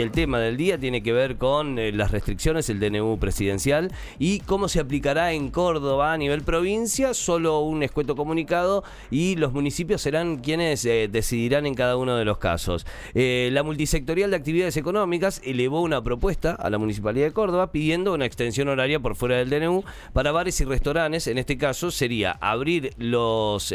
El tema del día tiene que ver con eh, las restricciones, el DNU presidencial y cómo se aplicará en Córdoba a nivel provincia, solo un escueto comunicado y los municipios serán quienes eh, decidirán en cada uno de los casos. Eh, la multisectorial de actividades económicas elevó una propuesta a la Municipalidad de Córdoba pidiendo una extensión horaria por fuera del DNU para bares y restaurantes. En este caso sería abrir los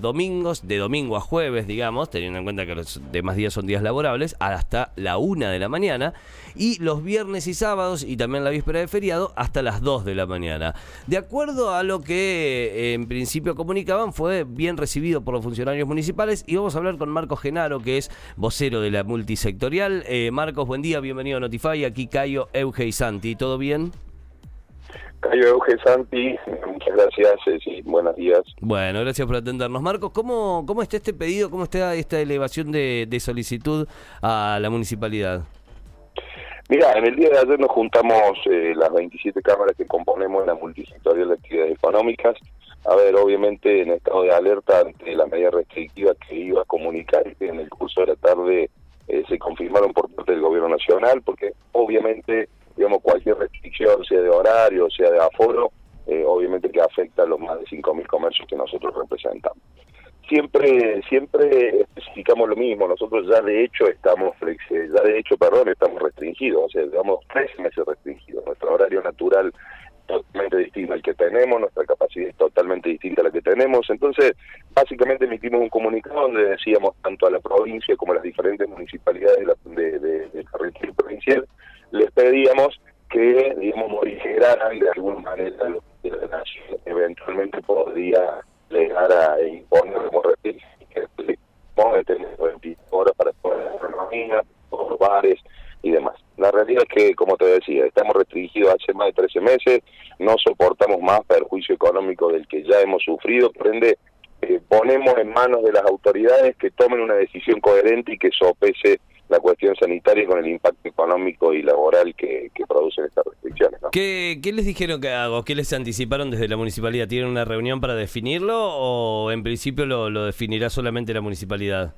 domingos, de domingo a jueves, digamos, teniendo en cuenta que los demás días son días laborables, hasta la una de la mañana y los viernes y sábados y también la víspera de feriado hasta las 2 de la mañana. De acuerdo a lo que eh, en principio comunicaban, fue bien recibido por los funcionarios municipales y vamos a hablar con Marcos Genaro, que es vocero de la multisectorial. Eh, Marcos, buen día, bienvenido a Notify. Aquí Cayo, Euge y Santi. ¿Todo bien? Cayo Euge Santi, muchas gracias, sí, buenos días. Bueno, gracias por atendernos. Marcos, ¿cómo, cómo está este pedido, cómo está esta elevación de, solicitud a la municipalidad? Mira, en el día de ayer nos juntamos eh, las 27 cámaras que componemos la multisectorial de actividades económicas. A ver, obviamente en estado de alerta ante la medida restrictiva que iba a comunicar que en el curso de la tarde eh, se confirmaron por parte del gobierno nacional, porque obviamente digamos, cualquier restricción, sea de horario, sea de aforo, eh, obviamente que afecta a los más de 5.000 comercios que nosotros representamos. Siempre siempre especificamos lo mismo, nosotros ya de hecho estamos, ya de hecho, perdón, estamos restringidos, o sea, llevamos tres meses restringidos, nuestro horario natural totalmente distinto al que tenemos, nuestra capacidad es totalmente distinta a la que tenemos. Entonces, básicamente emitimos un comunicado donde decíamos tanto a la provincia como a las diferentes municipalidades de, la, de, de, provincial les pedíamos que, digamos, morigeraran de alguna manera lo que la eventualmente podría llegar a imponer como restricciones tener 20 horas para toda la economía, los bares y demás. La realidad es que, como te decía, estamos restringidos hace más de 13 meses, no soportamos más perjuicio económico del que ya hemos sufrido, por ende, eh, ponemos en manos de las autoridades que tomen una decisión coherente y que sopese la cuestión sanitaria con el impacto económico y laboral que, producen estas restricciones. ¿Qué, les dijeron que hago? ¿Qué les anticiparon desde la municipalidad? ¿Tienen una reunión para definirlo o en principio lo, lo definirá solamente la municipalidad?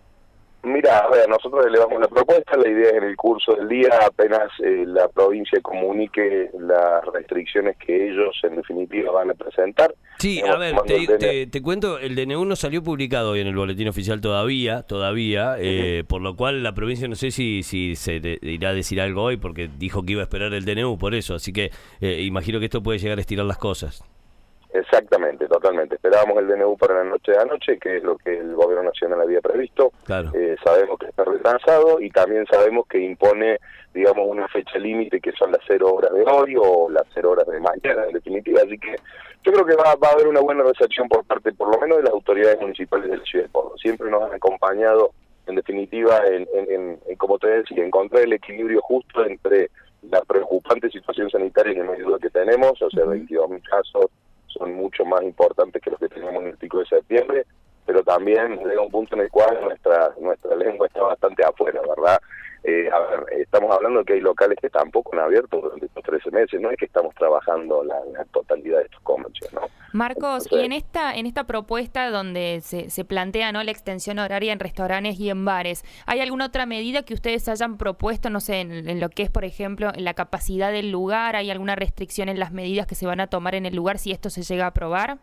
Mira, a ver, nosotros elevamos la propuesta, la idea es en el curso del día, apenas eh, la provincia comunique las restricciones que ellos en definitiva van a presentar. Sí, a ver, te, cuento, el DNU no salió publicado hoy en el boletín oficial todavía, todavía, eh, por lo cual la provincia no sé si, si se irá a decir algo hoy porque dijo que iba a esperar el DNU por eso, así que eh, imagino que esto puede llegar a estirar las cosas. Exactamente, totalmente. Esperábamos el DNU para la noche de anoche, que es lo que el gobierno nacional había previsto. Eh, sabemos que está retrasado y también sabemos que impone, digamos, una fecha límite que son las cero horas de hoy o las cero horas de mañana, en definitiva. Así que yo creo que va, a haber una buena recepción por parte, por lo menos, de las autoridades municipales de la ciudad de Córdoba. Siempre nos han acompañado, en definitiva, en, en, en, como te decía, encontrar el equilibrio justo entre la preocupante situación sanitaria que no hay duda que tenemos, o sea, 22.000 casos son mucho más importantes que los que tenemos en el pico de septiembre, pero también llega un punto en el cual nuestra nuestra lengua está bastante afuera, ¿verdad? Eh, a ver, estamos hablando de que hay locales que tampoco han abierto durante estos 13 meses, no es que estamos trabajando la, totalidad de estos comercios, ¿no? Marcos, y en esta en esta propuesta donde se, se plantea no la extensión horaria en restaurantes y en bares, ¿hay alguna otra medida que ustedes hayan propuesto, no sé, en, en, lo que es, por ejemplo, en la capacidad del lugar? ¿Hay alguna restricción en las medidas que se van a tomar en el lugar si esto se llega a aprobar?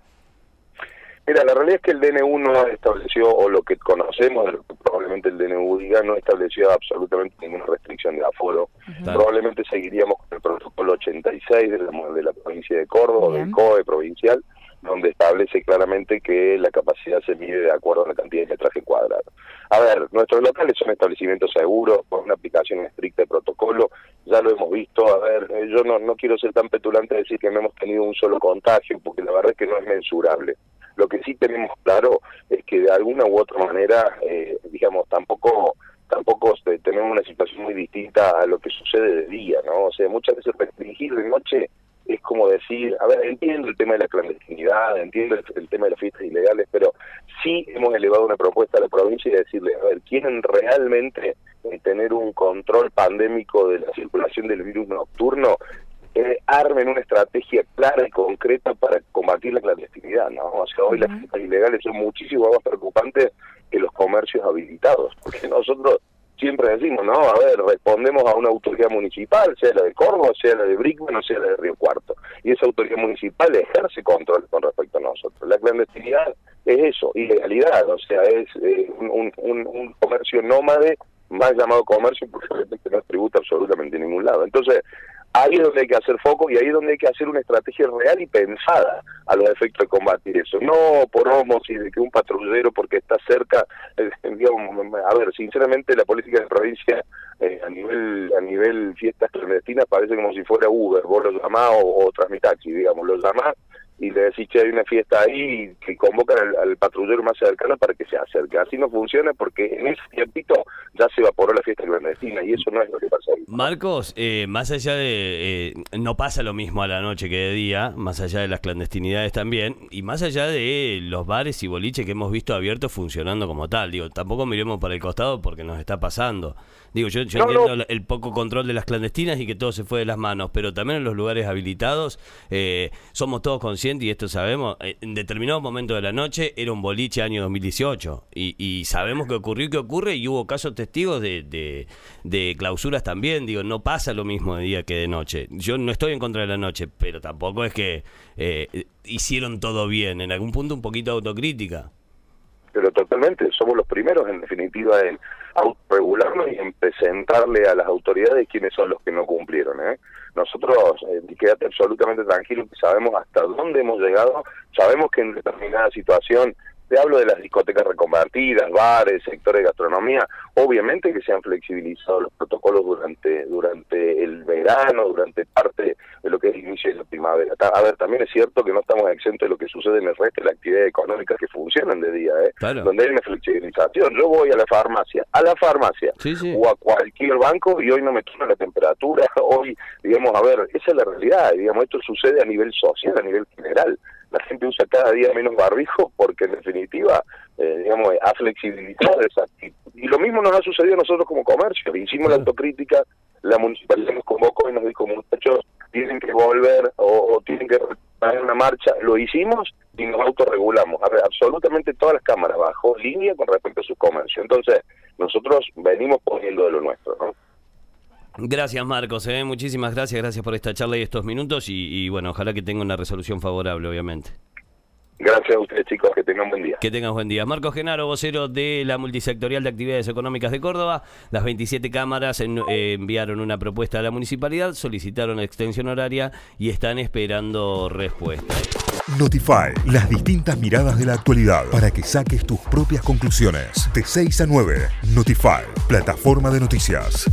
Mira, la realidad es que el DNU no estableció, o lo que conocemos, probablemente el DNU diga, no estableció absolutamente ninguna restricción de aforo. Probablemente seguiríamos con el protocolo 86 de la, de la provincia de Córdoba, del COE provincial, donde establece claramente que la capacidad se mide de acuerdo a la cantidad de metraje cuadrado. A ver, nuestros locales son establecimientos seguros, con una aplicación estricta de protocolo, ya lo hemos visto, a ver, yo no, no quiero ser tan petulante de decir que no hemos tenido un solo contagio, porque la verdad es que no es mensurable. Lo que sí tenemos claro es que de alguna u otra manera, eh, digamos, tampoco tampoco este, tenemos una situación muy distinta a lo que sucede de día, ¿no? O sea, muchas veces restringir de noche es como decir, a ver, entiendo el tema de la clandestinidad, entiendo el, tema de las fiestas ilegales, pero sí hemos elevado una propuesta a la provincia y decirle, a ver, ¿quieren realmente eh, tener un control pandémico de la circulación del virus nocturno? Eh, armen una estrategia clara y concreta para combatir la clandestinidad, ¿no? O sea, hoy las fiestas ilegales son muchísimo más preocupantes que los comercios habilitados, porque nosotros siempre decimos, no, a ver, respondemos a una autoridad municipal, sea la de Córdoba, sea la de Brickman o sea la de Río Cuarto, y esa autoridad municipal ejerce control con respecto a nosotros. La clandestinidad es eso, ilegalidad, o sea, es eh, un, un, un comercio nómade más llamado comercio porque no tributa absolutamente en ningún lado. Entonces, ahí es donde hay que hacer foco y ahí es donde hay que hacer una estrategia real y pensada a los efectos de combatir eso. No por y de que un patrullero porque está cerca, eh, digamos, a ver, sinceramente la política de provincia eh, a nivel a nivel fiestas clandestinas parece como si fuera Uber, vos lo llamás o, o Transmitaxi, digamos, lo llamás y le decís que hay una fiesta ahí que convocan al, patrullero más cercano para que se acerque. Así no funciona porque en ese tiempito ya se evaporó la fiesta clandestina y eso no es lo que pasa ahí. Marcos, eh, más allá de... Eh, no pasa lo mismo a la noche que de día, más allá de las clandestinidades también, y más allá de los bares y boliches que hemos visto abiertos funcionando como tal. Digo, tampoco miremos para el costado porque nos está pasando. Digo, yo, entiendo el poco control de las clandestinas y que todo se fue de las manos, pero también en los lugares habilitados eh, somos todos conscientes y esto sabemos, eh, en determinado momento de la noche era un boliche año 2018 y, y sabemos que ocurrió y que ocurre y hubo casos testigos de, de, clausuras también, digo, no pasa lo mismo de día que de noche. Yo no estoy en contra de la noche, pero tampoco es que eh, hicieron todo bien, en algún punto un poquito autocrítica. Pero totalmente, somos los primeros en definitiva en autorregularnos y en presentarle a las autoridades quiénes son los que no cumplieron. ¿eh? Nosotros, eh, quédate absolutamente tranquilo, que sabemos hasta dónde hemos llegado, sabemos que en determinada situación te hablo de las discotecas reconvertidas, bares, sectores de gastronomía. Obviamente que se han flexibilizado los protocolos durante durante el verano, durante parte de lo que es el inicio de la primavera. A ver, también es cierto que no estamos exentos de lo que sucede en el resto de las actividades económicas que funcionan de día, ¿eh? donde hay una flexibilización. Yo voy a la farmacia, a la farmacia o a cualquier banco y hoy no me toma la temperatura, hoy, digamos, a ver, esa es la realidad, digamos, esto sucede a nivel social, a nivel general la gente usa cada día menos barbijo porque en definitiva, eh, digamos, ha flexibilizado esa. Y lo mismo nos ha sucedido a nosotros como comercio. Hicimos la autocrítica, la municipalidad nos convocó y nos dijo, muchachos, tienen que volver o, tienen que hacer una marcha. Lo hicimos y nos autorregulamos. A ver, absolutamente todas las cámaras bajo línea con respecto a su comercio. Entonces, nosotros venimos poniendo de lo nuestro, ¿no? Gracias Marcos, eh. muchísimas gracias, gracias por esta charla y estos minutos y, bueno, ojalá que tenga una resolución favorable, obviamente. Gracias a ustedes chicos, que tengan buen día. Que tengan buen día. Marcos Genaro, vocero de la Multisectorial de Actividades Económicas de Córdoba. Las 27 cámaras eh, enviaron una propuesta a la municipalidad, solicitaron extensión horaria y están esperando respuesta. Notify, las distintas miradas de la actualidad para que saques tus propias conclusiones. De 6 a 9, Notify, plataforma de noticias.